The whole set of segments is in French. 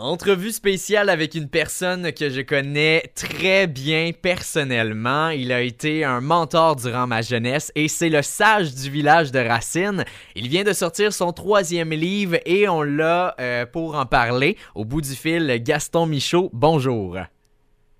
Entrevue spéciale avec une personne que je connais très bien personnellement. Il a été un mentor durant ma jeunesse et c'est le sage du village de Racine. Il vient de sortir son troisième livre et on l'a euh, pour en parler. Au bout du fil, Gaston Michaud, bonjour.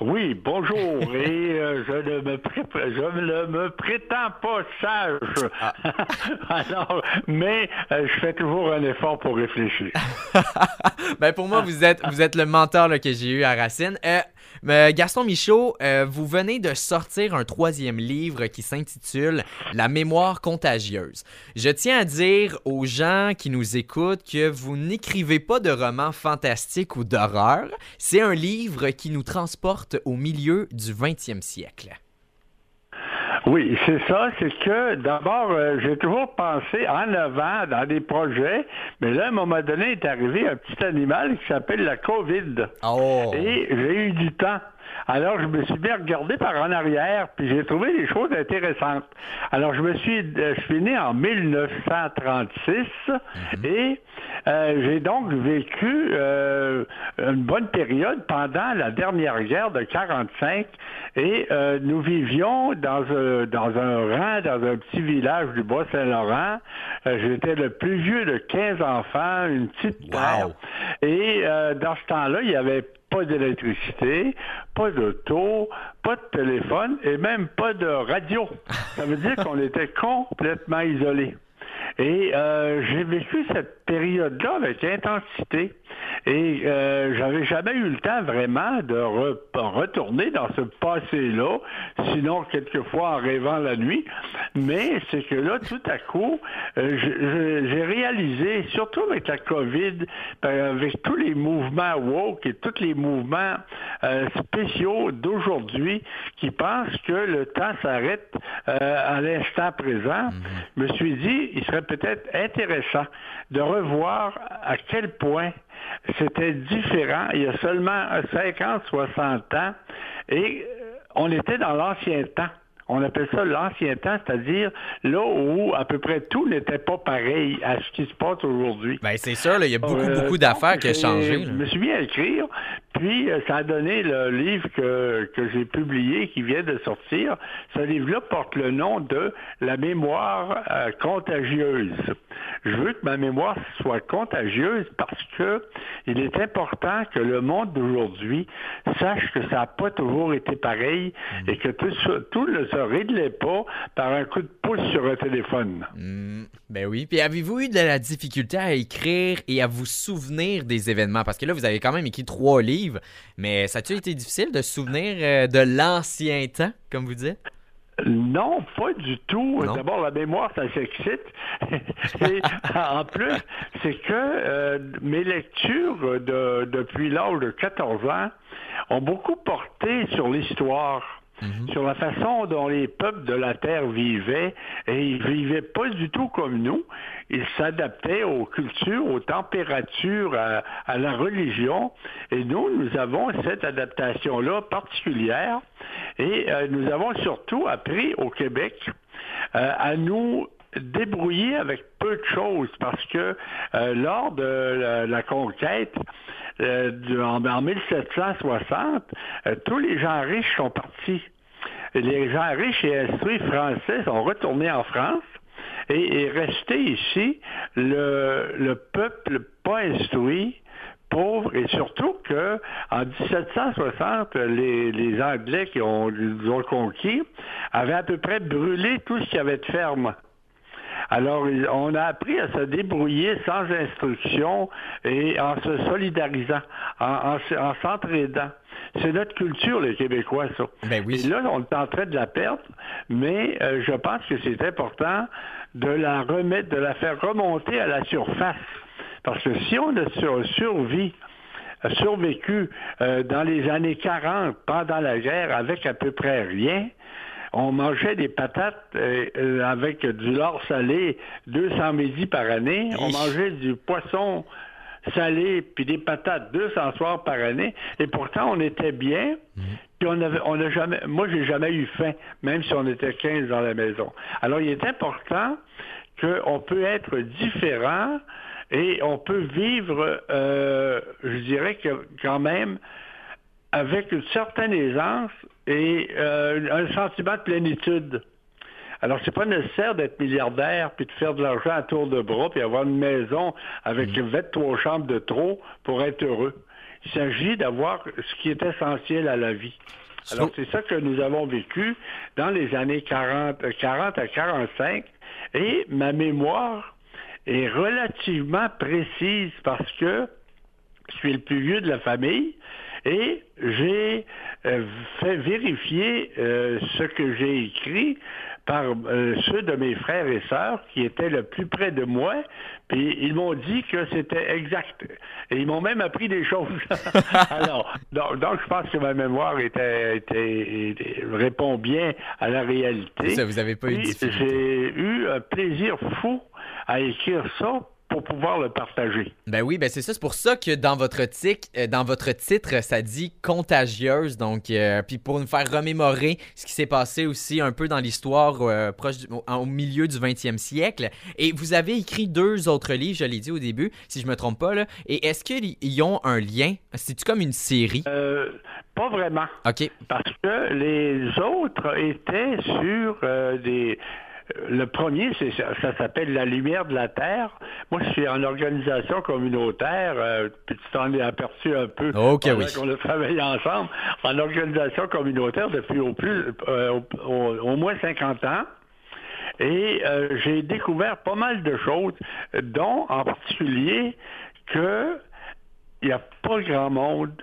Oui, bonjour. Et euh, je, ne me je ne me prétends pas sage. Ah. Alors, mais euh, je fais toujours un effort pour réfléchir. ben pour moi, vous êtes vous êtes le mentor que j'ai eu à Racine. Euh, Gaston Michaud, euh, vous venez de sortir un troisième livre qui s'intitule La mémoire contagieuse. Je tiens à dire aux gens qui nous écoutent que vous n'écrivez pas de romans fantastiques ou d'horreur. C'est un livre qui nous transporte au milieu du 20e siècle. Oui, c'est ça. C'est que d'abord, euh, j'ai toujours pensé en avant dans des projets, mais là, à un moment donné, est arrivé un petit animal qui s'appelle la COVID. Oh. Et j'ai eu du temps. Alors, je me suis bien regardé par en arrière, puis j'ai trouvé des choses intéressantes. Alors, je me suis, euh, je suis né en 1936 mhm. et euh, j'ai donc vécu euh, une bonne période pendant la dernière guerre de 45 et nous vivions dans un, dans un rang, dans un petit village du Bas-Saint-Laurent. J'étais le plus vieux de 15 enfants, une petite terre. Et dans ce temps-là, il y avait pas d'électricité, pas d'auto, pas de téléphone et même pas de radio. Ça veut dire qu'on était complètement isolés. Et euh, j'ai vécu cette période-là avec intensité. Et euh, j'avais jamais eu le temps vraiment de retourner dans ce passé-là, sinon quelquefois en rêvant la nuit. Mais c'est que là, tout à coup, euh, j'ai réalisé, surtout avec la COVID, ben, avec tous les mouvements woke et tous les mouvements euh, spéciaux d'aujourd'hui qui pensent que le temps s'arrête à l'instant présent, mhm. je me suis dit, il serait peut-être intéressant de revoir à quel point c'était différent il y a seulement 50, 60 ans et euh, on était dans l'ancien temps. On appelle ça l'ancien temps, c'est-à-dire là où à peu près tout n'était pas pareil à ce qui se passe aujourd'hui. Bien, c'est sûr, il y a beaucoup, euh, beaucoup d'affaires qui ont changé. Je me suis mis à écrire, puis euh, ça a donné le livre que, que j'ai publié, qui vient de sortir. Ce livre-là porte le nom de La mémoire contagieuse je veux que ma mémoire soit contagieuse parce que il est important que le monde d'aujourd'hui sache que ça n'a pas toujours été pareil et que tout, ne se réglait pas par un coup de pouce sur un téléphone. Hmm, ben oui. Puis avez-vous eu de la difficulté à écrire et à vous souvenir des événements? Parce que là, vous avez quand même écrit trois livres, mais ça a-t-il été difficile de se souvenir euh, de l'ancien temps, comme vous dites? Non, pas du tout. D'abord, la mémoire, ça s'excite. Et en plus, c'est que euh, mes lectures de, depuis l'âge de 14 ans ont beaucoup porté sur l'histoire. Mhm. sur la façon dont les peuples de la Terre vivaient, et ils vivaient pas du tout comme nous. Ils s'adaptaient aux cultures, aux températures, à, la religion, et nous, nous avons cette adaptation-là particulière, et euh, nous avons surtout appris au Québec euh, à nous débrouiller avec peu de choses parce que euh, lors de la conquête, euh, en, 1760, euh, tous les gens riches sont partis. Les gens riches et instruits français sont retournés en France et est resté ici le, peuple pas instruit, pauvre, et surtout que en 1760, les, Anglais qui ont, ont conquis avaient à peu près brûlé tout ce qu'il y avait de ferme. Alors, on a appris à se débrouiller sans instruction et en se solidarisant, en, s'entraidant. C'est notre culture, les Québécois, ça. Ben oui. Et là, on est en train de la perdre, mais euh, je pense que c'est important de la remettre, de la faire remonter à la surface. Parce que si on a survie, survécu euh, dans les années 40, pendant la guerre, avec à peu près rien, on mangeait des patates euh, euh, avec du lard salé 200 midis par année. On mangeait du poisson salé puis des patates 200 soirs par année. Et pourtant, on était bien. Mhm. Puis on avait, on a jamais, moi, j'ai jamais eu faim, même si on était 15 dans la maison. Alors, il est important qu'on peut être différent Et on peut vivre, euh, je dirais que quand même, avec une certaine aisance et euh, un sentiment de plénitude. Alors, c'est pas nécessaire d'être milliardaire puis de faire de l'argent à tour de bras puis avoir une maison avec 23 mm. chambres de trop pour être heureux. Il s'agit d'avoir ce qui est essentiel à la vie. Alors, c'est ça que nous avons vécu dans les années 40, 40 à 45. Et ma mémoire est relativement précise parce que je suis le plus vieux de la famille et j'ai euh, fait vérifier euh, ce que j'ai écrit par euh, ceux de mes frères et sœurs qui étaient le plus près de moi, puis ils m'ont dit que c'était exact. Et ils m'ont même appris des choses. Alors, donc, je pense que ma mémoire était, répond bien à la réalité. Ça, vous avez pas eu J'ai eu un plaisir fou à écrire ça pour pouvoir le partager. Ben oui, ben c'est ça. C'est pour ça que dans votre, tic, euh, dans votre titre, ça dit contagieuse. Donc, euh, puis pour nous faire remémorer ce qui s'est passé aussi un peu dans l'histoire euh, proche au milieu du 20e siècle. Et vous avez écrit deux autres livres, je l'ai dit au début, si je me trompe pas. Là. Et est-ce qu'ils ont un lien? C'est-tu comme une série? pas vraiment. OK. Parce que les autres étaient sur des le premier, c'est ça, s'appelle La Lumière de la Terre. Moi, je suis en organisation communautaire, euh, puis tu t'en es aperçu un peu OK, oui. qu'on a travaillé ensemble, en organisation communautaire depuis au, plus, euh, au, moins 50 ans. Et euh, j'ai découvert pas mal de choses, dont en particulier que il n'y a pas grand monde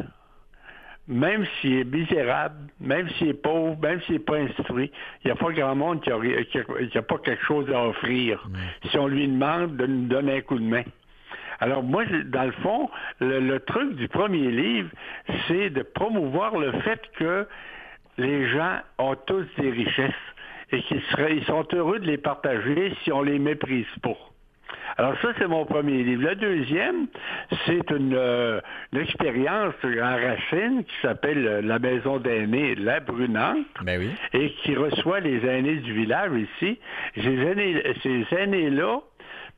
même s'il est misérable, même s'il est pauvre, même s'il n'est pas instruit, il n'y a pas grand monde qui n'a pas quelque chose à offrir. Si on lui demande de nous donner un coup de main. Alors moi, dans le fond, le, truc du premier livre, c'est de promouvoir le fait que les gens ont tous des richesses et qu'ils ils sont heureux de les partager si on les méprise pas. Alors ça, c'est mon premier livre. Le deuxième, c'est une, euh, expérience en racine qui s'appelle euh, La Maison d'aînés, La Brunante, ben oui. et qui reçoit les aînés du village ici. Ces aînés, ces aînés-là,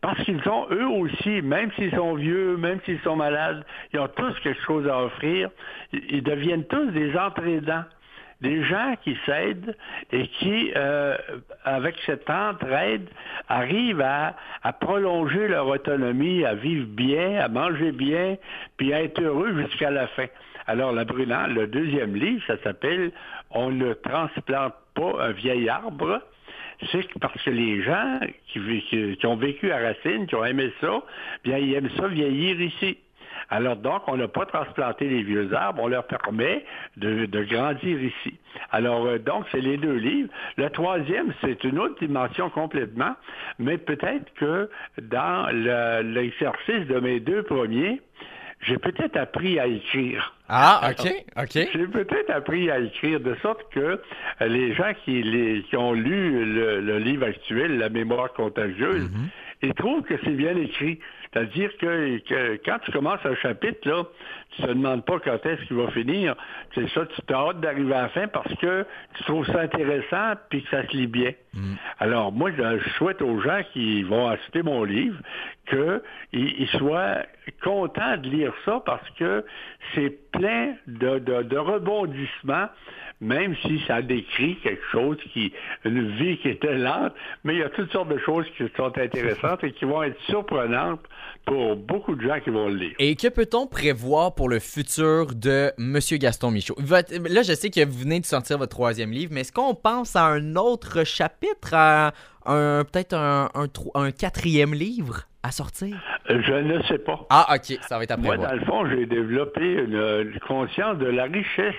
parce qu'ils ont eux aussi, même s'ils sont vieux, même s'ils sont malades, ils ont tous quelque chose à offrir. Ils deviennent tous des entraînants des gens qui s'aident et qui, euh, avec cette entraide, arrivent à, prolonger leur autonomie, à vivre bien, à manger bien, puis à être heureux jusqu'à la fin. Alors, la brûlant, le deuxième livre, ça s'appelle On ne transplante pas un vieil arbre c'est parce que les gens qui, qui, ont vécu à Racine, qui ont aimé ça, bien, ils aiment ça vieillir ici. Alors donc, on n'a pas transplanté les vieux arbres, on leur permet de, grandir ici. Alors euh, donc, c'est les deux livres. Le troisième, c'est une autre dimension complètement, mais peut-être que dans l'exercice de mes deux premiers, j'ai peut-être appris à écrire. Ah, OK, OK. J'ai peut-être appris à écrire de sorte que les gens qui, ont lu le, livre actuel, La mémoire contagieuse, mm-hmm. Ils trouvent que c'est bien écrit. C'est-à-dire que, quand tu commences un chapitre, là, tu te demandes pas quand est-ce qu'il va finir. C'est ça, tu t'as hâte d'arriver à la fin parce que tu trouves ça intéressant puis que ça se lit bien. Mm. Alors, moi, je souhaite aux gens qui vont acheter mon livre qu'ils soient contents de lire ça parce que c'est plein de, de, de rebondissements même si ça décrit quelque chose qui, une vie qui était lente, mais il y a toutes sortes de choses qui sont intéressantes et qui vont être surprenantes pour beaucoup de gens qui vont le lire. Et que peut-on prévoir pour le futur de M. Gaston Michaud? là, je sais que vous venez de sortir votre troisième livre, mais est-ce qu'on pense à un autre chapitre, à un, peut-être un, un quatrième livre? à sortir? Je ne sais pas. Ah, OK, ça va être après. Moi, dans le fond, j'ai développé une, conscience de la richesse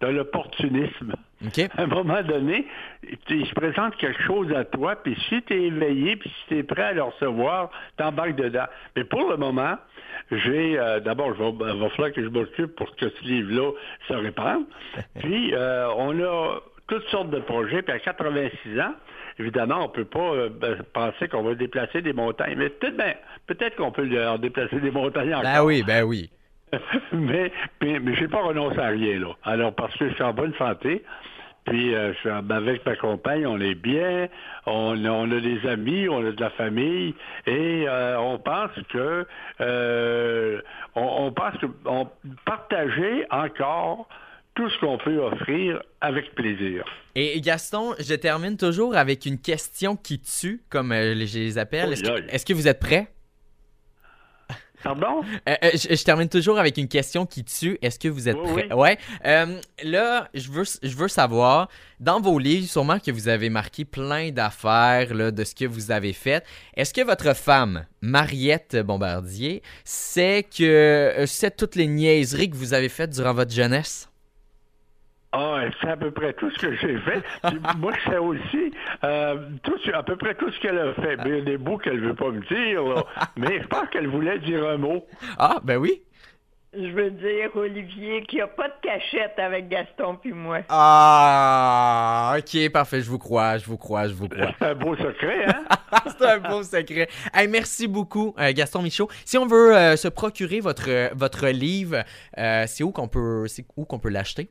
de l'opportunisme. À un moment donné, il se présente quelque chose à toi, puis si tu es éveillé, puis si tu es prêt à le recevoir, t'embarques dedans. Mais pour le moment, j'ai euh, d'abord, il va, falloir que je m'occupe pour que ce livre-là se répande. puis, euh, on a toutes sortes de projets, puis à 86 ans, évidemment, on ne peut pas euh, ben, penser qu'on va déplacer des montagnes. Mais peut-être ben, peut-être qu'on peut leur déplacer des montagnes ben encore. Ben oui, ben oui. mais mais, mais j'ai pas renoncé à rien, là. Alors, parce que je suis en bonne santé, Puis euh, avec ma compagne, on est bien, on, on, a des amis, on a de la famille, et euh, on pense que euh, on, on, pense que on partager encore tout ce qu'on peut offrir avec plaisir. Et Gaston, je termine toujours avec une question qui tue, comme je les appelle. Est-ce que vous êtes prêt? Pardon? Euh, euh, je, termine toujours avec une question qui tue. Est-ce que vous êtes prêts? Ouais. Euh, là, je veux, je veux savoir, dans vos livres, sûrement que vous avez marqué plein d'affaires de ce que vous avez fait. Est-ce que votre femme, Mariette Bombardier, sait que sait toutes les niaiseries que vous avez faites durant votre jeunesse? Ah, c'est à peu près tout ce que j'ai fait. moi, je sais aussi euh, tout, à peu près tout ce qu'elle a fait. Mais il y a des bouts qu'elle ne veut pas me dire, mais je pense qu'elle voulait dire un mot. Ah, ben oui. Je veux dire, Olivier, qu'il n'y a pas de cachette avec Gaston puis moi. Ah, ok, parfait, je vous crois, je vous crois, je vous crois. C'est un beau secret, hein? c'est un beau secret. Hey, merci beaucoup, euh, Gaston Michaud. Si on veut euh, se procurer votre, votre livre, c'est où qu'on peut, où qu'on peut l'acheter?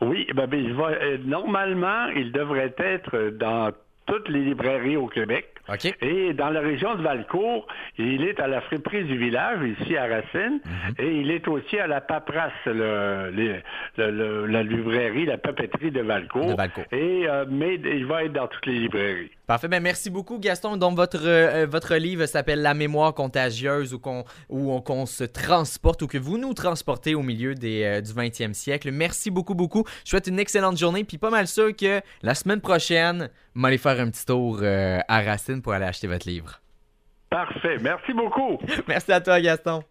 Oui, ben, ben, euh, normalement, il devrait être dans toutes les librairies au Québec. Et dans la région de Valcourt, il est à la friperie du village, ici à Racine, mhm. et il est aussi à la paperasse, le, la librairie, la papeterie de Valcourt. Et, euh, mais il va être dans toutes les librairies. Parfait. Ben, merci beaucoup, Gaston. Donc, votre, euh, votre livre s'appelle La mémoire contagieuse, où qu'on on, se transporte, ou que vous nous transportez au milieu des, euh, du 20e siècle. Merci beaucoup, beaucoup. Je souhaite une excellente journée. Puis, pas mal sûr que la semaine prochaine, on va aller faire un petit tour à Racine pour aller acheter votre livre. Parfait. Merci beaucoup. Merci à toi, Gaston.